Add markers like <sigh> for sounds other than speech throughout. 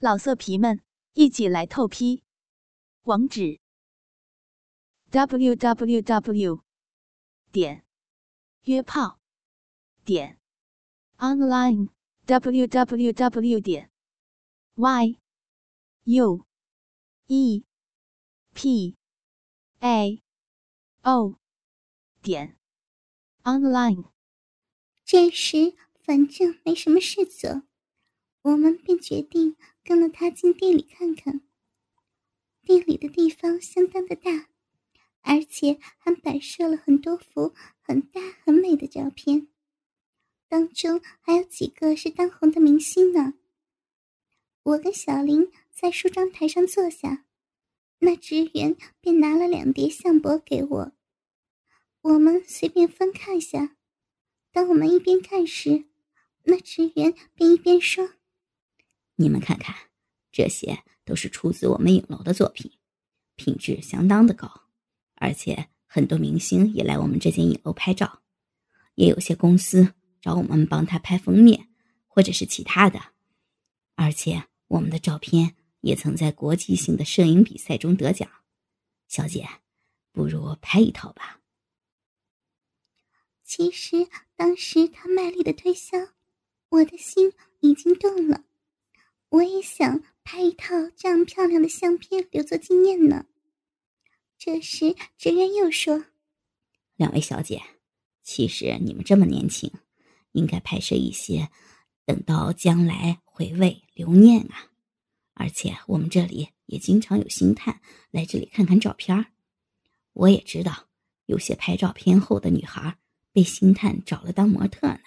老色皮们，一起来透批！网址：w w w 点约炮点 online w w w 点 y u e p a o 点 online。这时，反正没什么事做，我们便决定。跟了他进店里看看。店里的地方相当的大，而且还摆设了很多幅很大很美的照片，当中还有几个是当红的明星呢。我跟小林在梳妆台上坐下，那职员便拿了两叠相簿给我，我们随便翻看一下。当我们一边看时，那职员便一边说。你们看看，这些都是出自我们影楼的作品，品质相当的高，而且很多明星也来我们这间影楼拍照，也有些公司找我们帮他拍封面，或者是其他的，而且我们的照片也曾在国际性的摄影比赛中得奖。小姐，不如拍一套吧。其实当时他卖力的推销，我的心已经动了。我也想拍一套这样漂亮的相片留作纪念呢。这时，职员又说：“两位小姐，其实你们这么年轻，应该拍摄一些，等到将来回味留念啊。而且我们这里也经常有星探来这里看看照片我也知道，有些拍照片后的女孩被星探找了当模特呢。”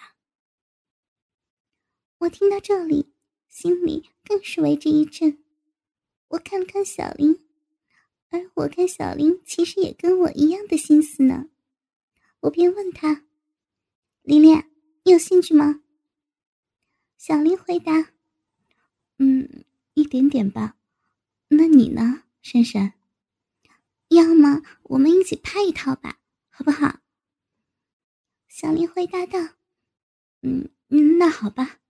我听到这里。心里更是为之一震。我看了看小林，而我看小林其实也跟我一样的心思呢。我便问他：“琳琳，你有兴趣吗？”小林回答：“嗯，一点点吧。那你呢，珊珊？要么我们一起拍一套吧，好不好？”小林回答道：“嗯，那好吧。”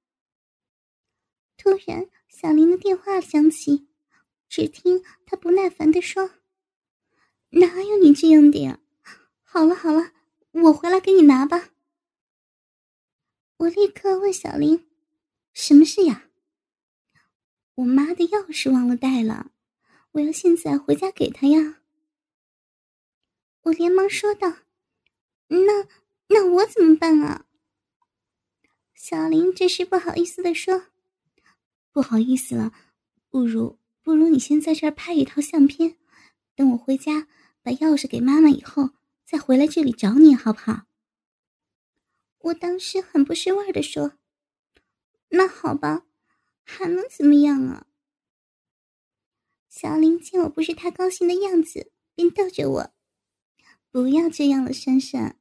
突然，小林的电话响起，只听他不耐烦的说：“哪有你这样的呀？好了好了，我回来给你拿吧。”我立刻问小林：“什么事呀？”“我妈的钥匙忘了带了，我要现在回家给她呀。”我连忙说道：“那那我怎么办啊？”小林这时不好意思的说。不好意思了，不如不如你先在这儿拍一套相片，等我回家把钥匙给妈妈以后，再回来这里找你，好不好？我当时很不是味儿的说：“那好吧，还能怎么样啊？”小林见我不是太高兴的样子，便逗着我：“不要这样了，珊珊，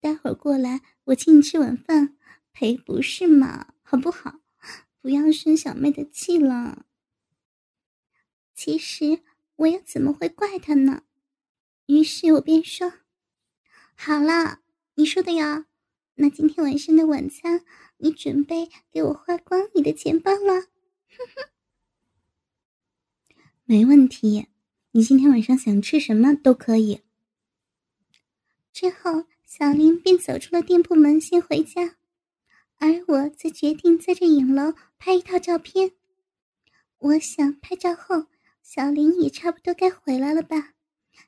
待会儿过来我请你吃晚饭，赔不是嘛，好不好？”不要生小妹的气了。其实我又怎么会怪他呢？于是我便说：“好了，你说的呀。那今天晚上的晚餐，你准备给我花光你的钱包了？”哼哼，没问题。你今天晚上想吃什么都可以。之后，小林便走出了店铺门，先回家。而我则决定在这影楼拍一套照片。我想拍照后，小林也差不多该回来了吧，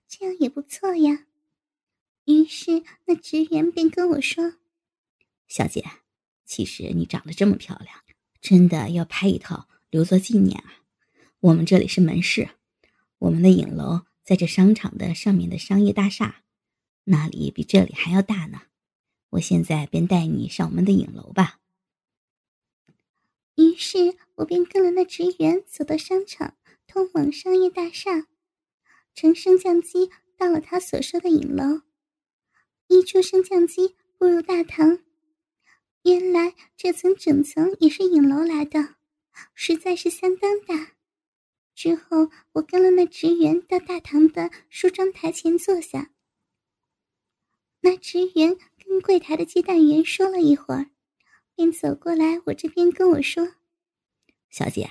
这样也不错呀。于是那职员便跟我说：“小姐，其实你长得这么漂亮，真的要拍一套留作纪念啊。我们这里是门市，我们的影楼在这商场的上面的商业大厦，那里比这里还要大呢。”我现在便带你上我们的影楼吧。于是我便跟了那职员走到商场通往商业大厦，乘升降机到了他所说的影楼。一出升降机，步入大堂，原来这层整层也是影楼来的，实在是相当大。之后我跟了那职员到大堂的梳妆台前坐下，那职员。跟柜台的接待员说了一会儿，便走过来我这边跟我说：“小姐，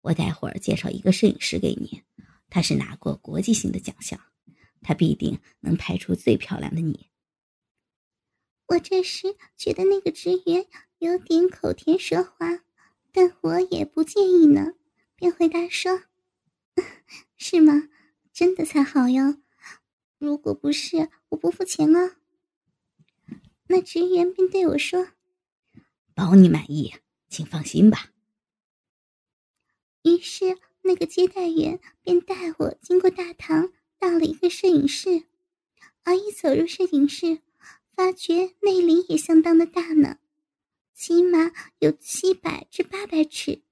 我待会儿介绍一个摄影师给你，他是拿过国际性的奖项，他必定能拍出最漂亮的你。我这时觉得那个职员有点口甜舌滑，但我也不介意呢，便回答说：“ <laughs> 是吗？真的才好哟。如果不是，我不付钱哦。”那职员便对我说：“保你满意，请放心吧。”于是，那个接待员便带我经过大堂，到了一个摄影室。而一走入摄影室，发觉内里也相当的大呢，起码有七百至八百尺。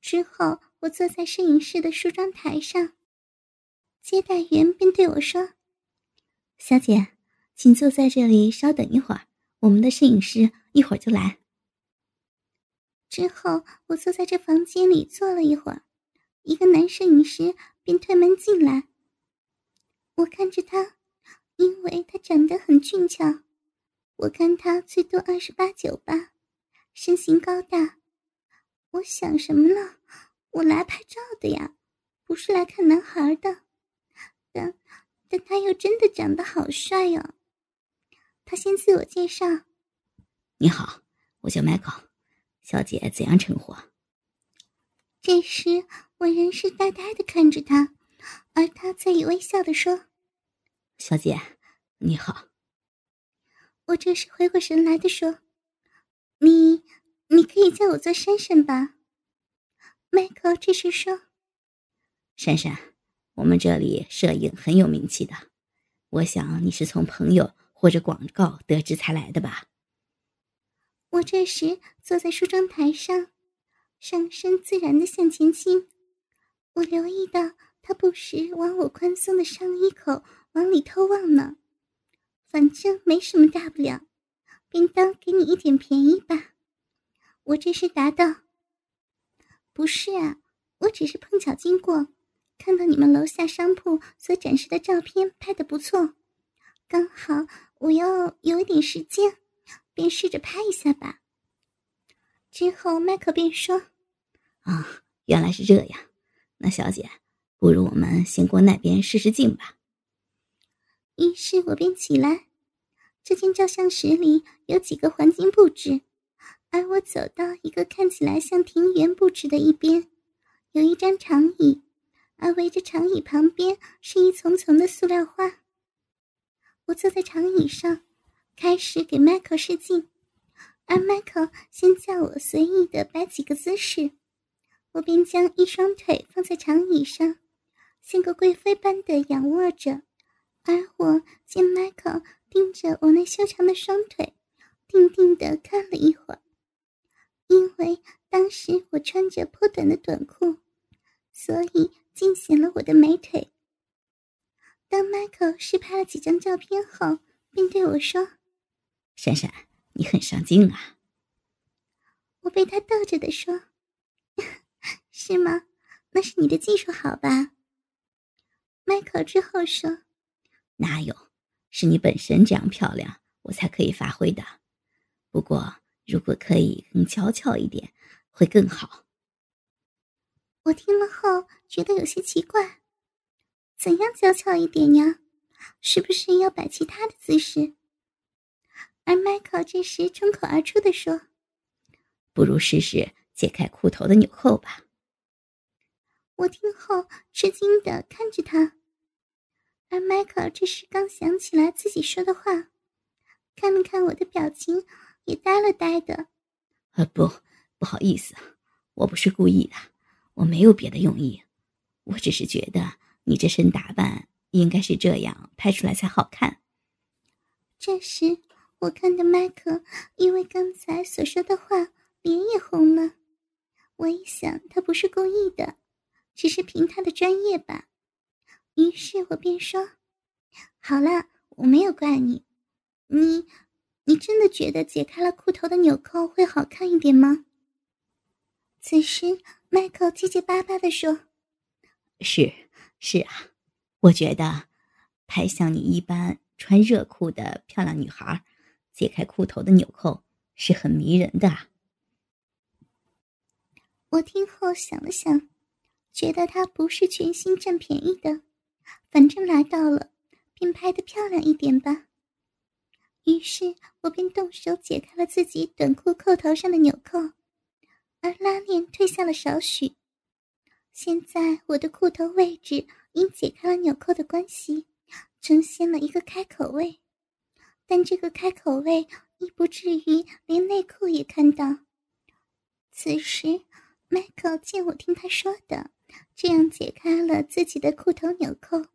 之后，我坐在摄影室的梳妆台上，接待员便对我说：“小姐，请坐在这里，稍等一会儿，我们的摄影师一会儿就来。”之后，我坐在这房间里坐了一会儿，一个男摄影师便推门进来。我看着他，因为他长得很俊俏，我看他最多二十八九吧，身形高大。我想什么呢？我来拍照的呀，不是来看男孩的。但但他又真的长得好帅哟。他先自我介绍：“你好，我叫 Michael。”小姐怎样称呼？这时我仍是呆呆的看着他，而他则以微笑的说：“小姐，你好。”我这时回过神来的说：“你，你可以叫我做珊珊吧。”迈克这时说：“珊珊，我们这里摄影很有名气的，我想你是从朋友或者广告得知才来的吧？”我这时坐在梳妆台上，上身自然的向前倾。我留意到他不时往我宽松的上衣口往里偷望呢。反正没什么大不了，便当给你一点便宜吧。我这时答道：“不是啊，我只是碰巧经过，看到你们楼下商铺所展示的照片拍的不错，刚好我要有一点时间。”便试着拍一下吧。之后，麦克便说：“啊，原来是这样。那小姐，不如我们先过那边试试镜吧。”于是我便起来。这间照相室里有几个环境布置，而我走到一个看起来像庭园布置的一边，有一张长椅，而围着长椅旁边是一丛丛的塑料花。我坐在长椅上。开始给迈克试镜，而迈克先叫我随意的摆几个姿势，我便将一双腿放在长椅上，像个贵妃般的仰卧着。而我见迈克盯着我那修长的双腿，定定的看了一会儿。因为当时我穿着颇短的短裤，所以尽显了我的美腿。当迈克试拍了几张照片后，便对我说。珊珊，你很上镜啊！我被他逗着的说：“ <laughs> 是吗？那是你的技术好吧？”迈克之后说：“哪有？是你本身这样漂亮，我才可以发挥的。不过，如果可以更娇俏一点，会更好。”我听了后觉得有些奇怪：“怎样娇俏一点呀？是不是要摆其他的姿势？”而迈克这时冲口而出的说：“不如试试解开裤头的纽扣吧。”我听后吃惊的看着他，而迈克这时刚想起来自己说的话，看了看我的表情，也呆了呆的。“啊，不，不好意思，我不是故意的，我没有别的用意，我只是觉得你这身打扮应该是这样拍出来才好看。”这时。我看到麦克因为刚才所说的话，脸也红了。我一想，他不是故意的，只是凭他的专业吧。于是我便说：“好了，我没有怪你。你，你真的觉得解开了裤头的纽扣会好看一点吗？”此时，麦克结结巴巴的说：“是，是啊，我觉得拍像你一般穿热裤的漂亮女孩。”解开裤头的纽扣是很迷人的。我听后想了想，觉得他不是全心占便宜的，反正来到了，便拍得漂亮一点吧。于是我便动手解开了自己短裤扣头上的纽扣，而拉链退下了少许。现在我的裤头位置因解开了纽扣的关系，呈现了一个开口位，但这个开口位亦不至于连内裤也看到。此时，Michael 见我听他说的，这样解开了自己的裤头纽扣，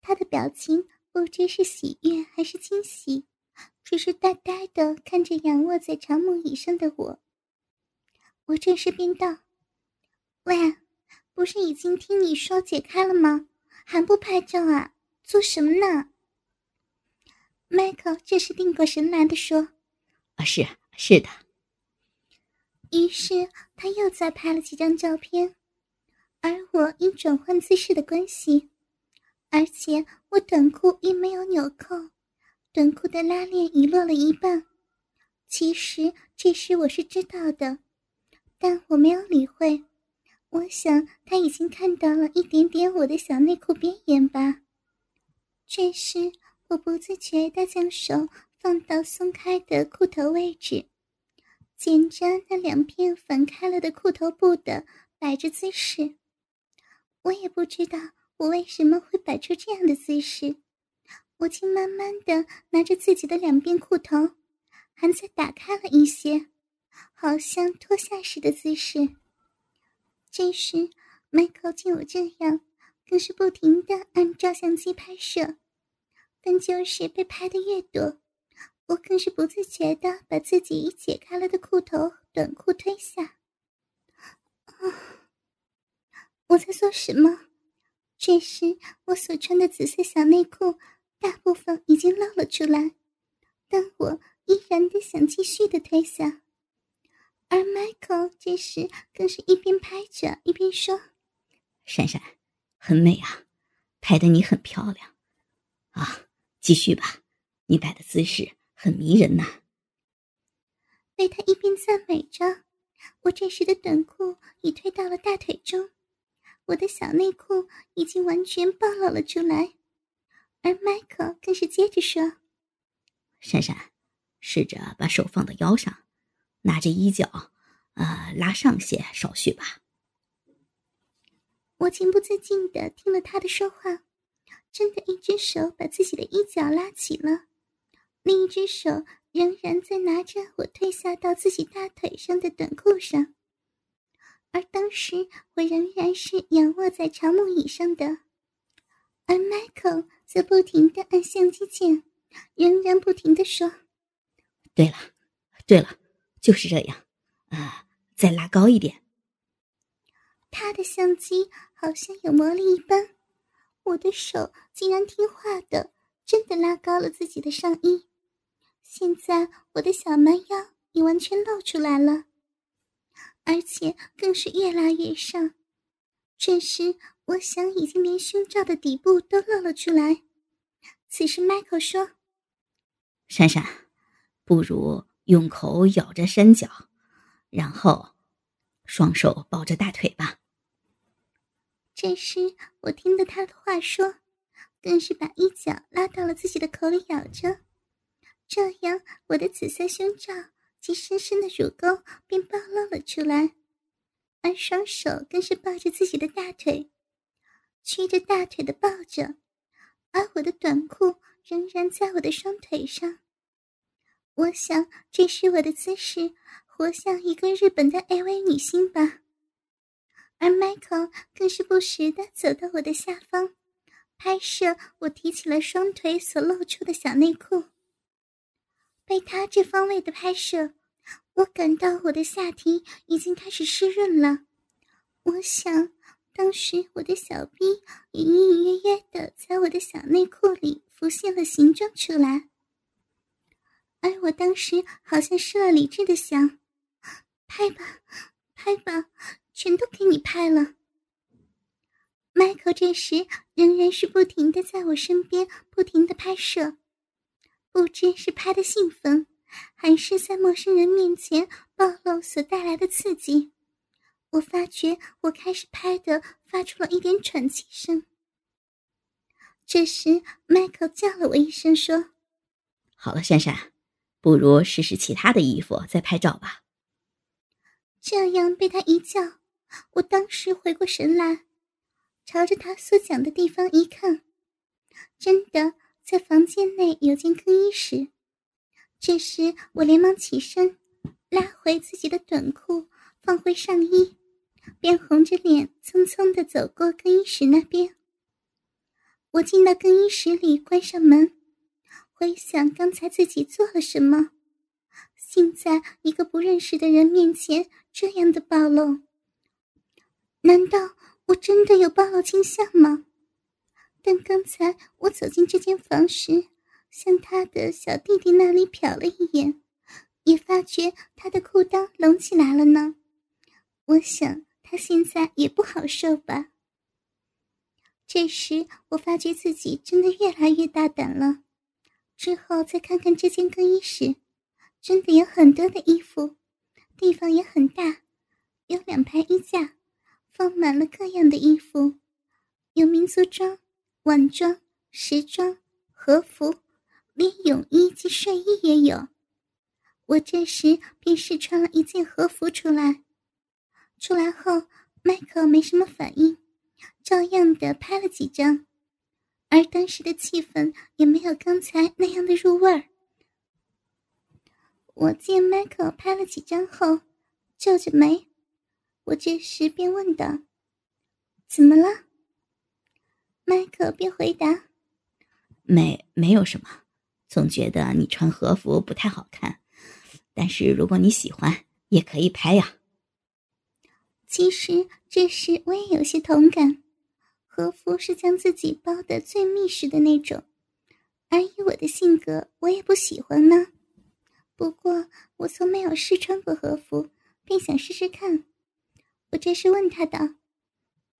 他的表情不知是喜悦还是惊喜。只是呆呆的看着仰卧在长木椅上的我。我这时便道：“喂，不是已经听你说解开了吗？还不拍照啊？做什么呢？”Michael 这时定过神来的说：“啊，是是的。”于是他又再拍了几张照片，而我因转换姿势的关系，而且我短裤因没有纽扣。短裤的拉链遗落了一半，其实这时我是知道的，但我没有理会。我想他已经看到了一点点我的小内裤边缘吧。这时我不自觉地将手放到松开的裤头位置，捡着那两片反开了的裤头布的摆着姿势。我也不知道我为什么会摆出这样的姿势。我竟慢慢的拿着自己的两边裤头，还在打开了一些，好像脱下时的姿势。这时，Michael 见我这样，更是不停的按照相机拍摄，但就是被拍的越多，我更是不自觉的把自己已解开了的裤头短裤推下。啊！我在做什么？这时，我所穿的紫色小内裤。大部分已经露了出来，但我依然的想继续的推下，这时更是一边拍着一边说：“闪闪，很美啊，拍的你很漂亮，啊，继续吧，你摆的姿势很迷人呐。”被他一边赞美着，我这时的短裤已推到了大腿中，我的小内裤已经完全暴露了出来。而 Michael 更是接着说：“闪闪，试着把手放到腰上，拿着衣角，呃，拉上些，手续吧。”我情不自禁的听了他的说话，真的一只手把自己的衣角拉起了，另一只手仍然在拿着我褪下到自己大腿上的短裤上，而当时我仍然是仰卧在长木椅上的。而 Michael 则不停的按相机键，仍然不停的说：“对了，对了，就是这样，啊，再拉高一点。”他的相机好像有魔力一般，我的手竟然听话的，真的拉高了自己的上衣。现在我的小蛮腰也完全露出来了，而且更是越拉越上。这时。我想，已经连胸罩的底部都露了出来。此时，Michael 说：“珊珊，不如用口咬着山脚，然后双手抱着大腿吧。”这时，我听到他的话说，更是把衣角拉到了自己的口里咬着，这样我的紫色胸罩及深深的乳沟便暴露了出来，而双手更是抱着自己的大腿。屈着大腿的抱着，而我的短裤仍然在我的双腿上。我想，这是我的姿势，活像一个日本的 AV 女星吧。而 Michael 更是不时的走到我的下方，拍摄我提起了双腿所露出的小内裤。被他这方位的拍摄，我感到我的下体已经开始湿润了。我想。当时我的小臂也隐隐约约的在我的小内裤里浮现了形状出来，而我当时好像失了理智的想：拍吧，拍吧，全都给你拍了。迈克这时仍然是不停的在我身边不停的拍摄，不知是拍的兴奋，还是在陌生人面前暴露所带来的刺激。我发觉我开始拍的发出了一点喘气声。这时，迈克叫了我一声，说：“好了，珊珊，不如试试其他的衣服再拍照吧。”这样被他一叫，我当时回过神来，朝着他所讲的地方一看，真的在房间内有间更衣室。这时，我连忙起身，拉回自己的短裤，放回上衣，便红着脸匆匆的走过更衣室那边。我进到更衣室里，关上门，回想刚才自己做了什么。竟在一个不认识的人面前这样的暴露，难道我真的有暴露倾向吗？但刚才我走进这间房时，向他的小弟弟那里瞟了一眼，也发觉他的裤裆隆起来了呢。我想他现在也不好受吧。这时，我发觉自己真的越来越大胆了。之后再看看这间更衣室，真的有很多的衣服，地方也很大，有两排衣架，放满了各样的衣服，有民族装、晚装、时装、和服，连泳衣及睡衣也有。我这时便试穿了一件和服出来，出来后，迈克没什么反应。照样的拍了几张，而当时的气氛也没有刚才那样的入味儿。我见迈克拍了几张后，皱着眉，我这时便问道：“怎么了？”迈克便回答：“没，没有什么，总觉得你穿和服不太好看，但是如果你喜欢，也可以拍呀。”其实这时我也有些同感，和服是将自己包的最密实的那种，而以我的性格，我也不喜欢呢。不过我从没有试穿过和服，便想试试看。我这时问他道：“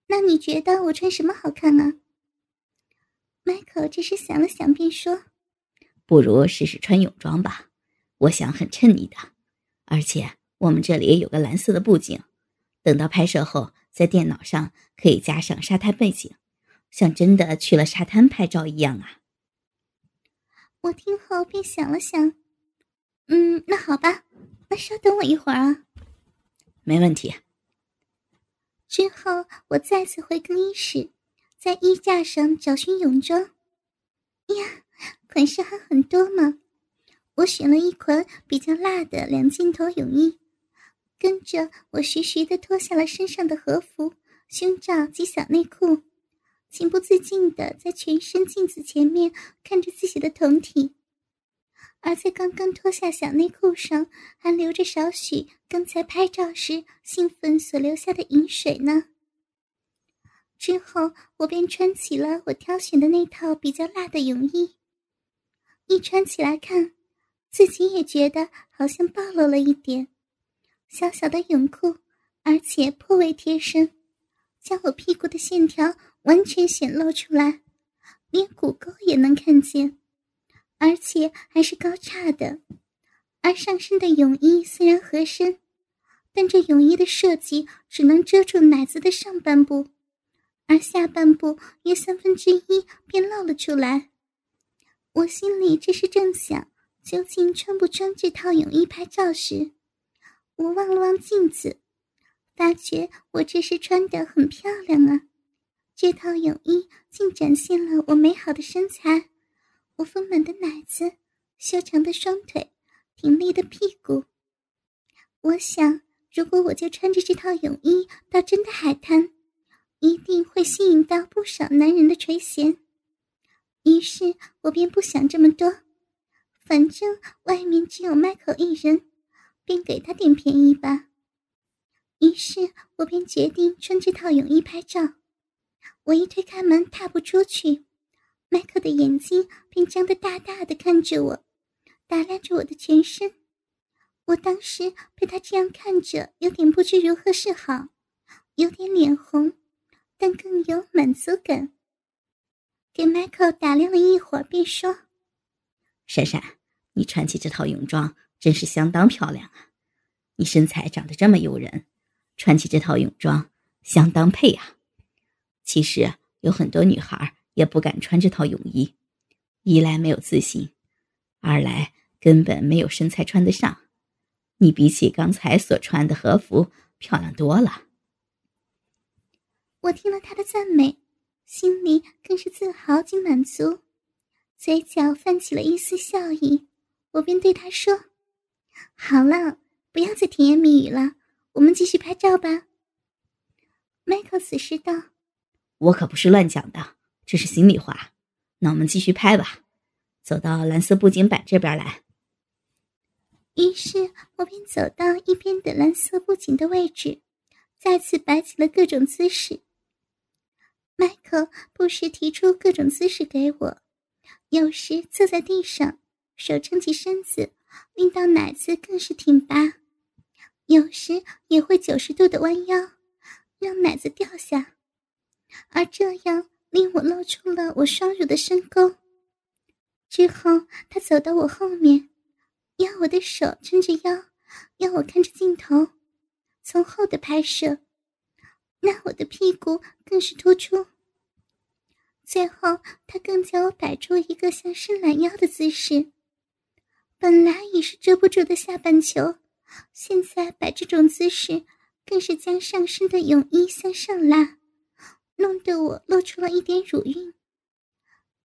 那你觉得我穿什么好看啊？”迈克这时想了想，便说：“不如试试穿泳装吧，我想很衬你的，而且我们这里有个蓝色的布景。”等到拍摄后，在电脑上可以加上沙滩背景，像真的去了沙滩拍照一样啊！我听后便想了想，嗯，那好吧，那稍等我一会儿啊。没问题。之后我再次回更衣室，在衣架上找寻泳装。呀，款式还很多嘛！我选了一款比较辣的两件头泳衣。跟着我，徐徐的脱下了身上的和服、胸罩及小内裤，情不自禁的在全身镜子前面看着自己的酮体，而在刚刚脱下小内裤上还留着少许刚才拍照时兴奋所留下的饮水呢。之后，我便穿起了我挑选的那套比较辣的泳衣，一穿起来看，自己也觉得好像暴露了一点。小小的泳裤，而且颇为贴身，将我屁股的线条完全显露出来，连骨沟也能看见，而且还是高叉的。而上身的泳衣虽然合身，但这泳衣的设计只能遮住奶子的上半部，而下半部约三分之一便露了出来。我心里这时正想，究竟穿不穿这套泳衣拍照时。我望了望镜子，发觉我这是穿的很漂亮啊！这套泳衣竟展现了我美好的身材，我丰满的奶子，修长的双腿，挺立的屁股。我想，如果我就穿着这套泳衣到真的海滩，一定会吸引到不少男人的垂涎。于是我便不想这么多，反正外面只有麦克一人。便给他点便宜吧。于是我便决定穿这套泳衣拍照。我一推开门，踏步出去，迈克的眼睛便张得大大的看着我，打量着我的全身。我当时被他这样看着，有点不知如何是好，有点脸红，但更有满足感。给迈克打量了一会儿，便说：“珊珊，你穿起这套泳装。”真是相当漂亮啊！你身材长得这么诱人，穿起这套泳装相当配啊。其实有很多女孩也不敢穿这套泳衣，一来没有自信，二来根本没有身材穿得上。你比起刚才所穿的和服漂亮多了。我听了他的赞美，心里更是自豪及满足，嘴角泛起了一丝笑意。我便对他说：“好了，不要再甜言蜜语了，我们继续拍照吧。”迈克此时道：“我可不是乱讲的，这是心里话。那我们继续拍吧，走到蓝色布景板这边来。”于是我便走到一边的蓝色布景的位置，再次摆起了各种姿势。迈克不时提出各种姿势给我，有时坐在地上，手撑起身子，令到奶子更是挺拔；有时也会九十度的弯腰，让奶子掉下，而这样令我露出了我双乳的深沟。之后，他走到我后面。要我的手撑着腰，要我看着镜头，从后的拍摄，那我的屁股更是突出。最后，他更叫我摆出一个像伸懒腰的姿势。本来已是遮不住的下半球，现在摆这种姿势，更是将上身的泳衣向上拉，弄得我露出了一点乳晕。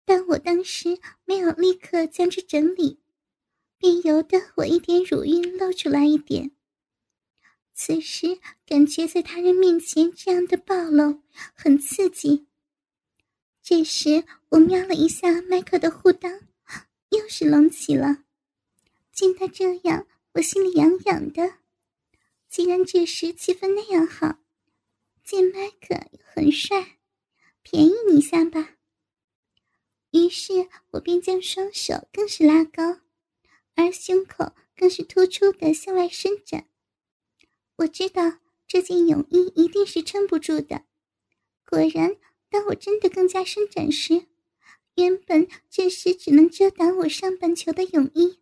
但我当时没有立刻将之整理。便由得我一点乳晕露出来一点。此时感觉在他人面前这样的暴露很刺激。这时我瞄了一下麦克的护裆，又是隆起了。见他这样，我心里痒痒的。既然这时气氛那样好，见麦克又很帅，便宜你一下吧。于是我便将双手更是拉高。而胸口更是突出的向外伸展，我知道这件泳衣一定是撑不住的。果然，当我真的更加伸展时，原本这时只能遮挡我上半球的泳衣，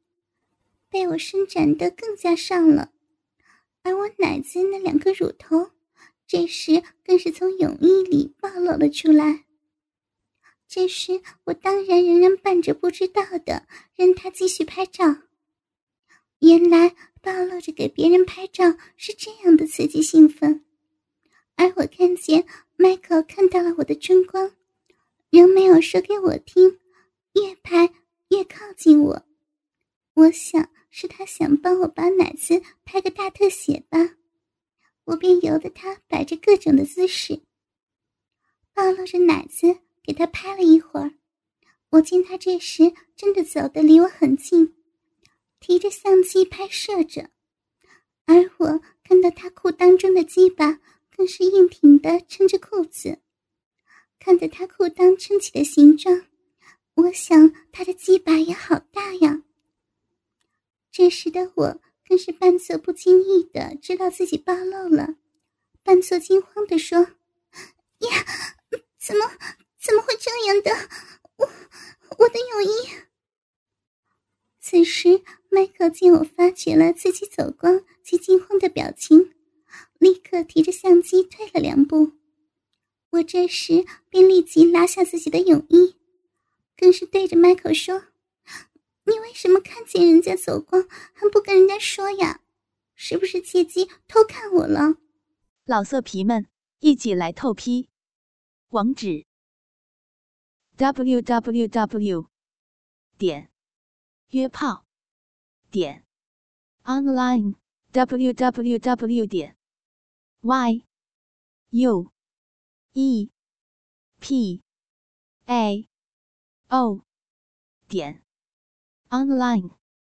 被我伸展的更加上了。而我奶子那两个乳头，这时更是从泳衣里暴露了出来。这时，我当然仍然扮着不知道的，任他继续拍照。原来暴露着给别人拍照是这样的刺激兴奋，而我看见迈克看到了我的春光，仍没有说给我听，越拍越靠近我。我想是他想帮我把奶子拍个大特写吧，我便由得他摆着各种的姿势，暴露着奶子给他拍了一会儿。我见他这时真的走得离我很近。提着相机拍摄着，而我看到他裤裆中的鸡巴更是硬挺的撑着裤子，看着他裤裆撑起的形状，我想他的鸡巴也好大呀。这时的我更是半作不经意的知道自己暴露了，半作惊慌的说：“呀，怎么怎么会这样的？我我的泳衣。”此时。麦克见我发觉了自己走光及惊慌的表情，立刻提着相机退了两步。我这时便立即拉下自己的泳衣，更是对着麦克说：“你为什么看见人家走光还不跟人家说呀？是不是借机偷看我了？”老色皮们一起来透批，网址：w w w. 点约炮。点 online w w w 点 y u e p a o 点 online。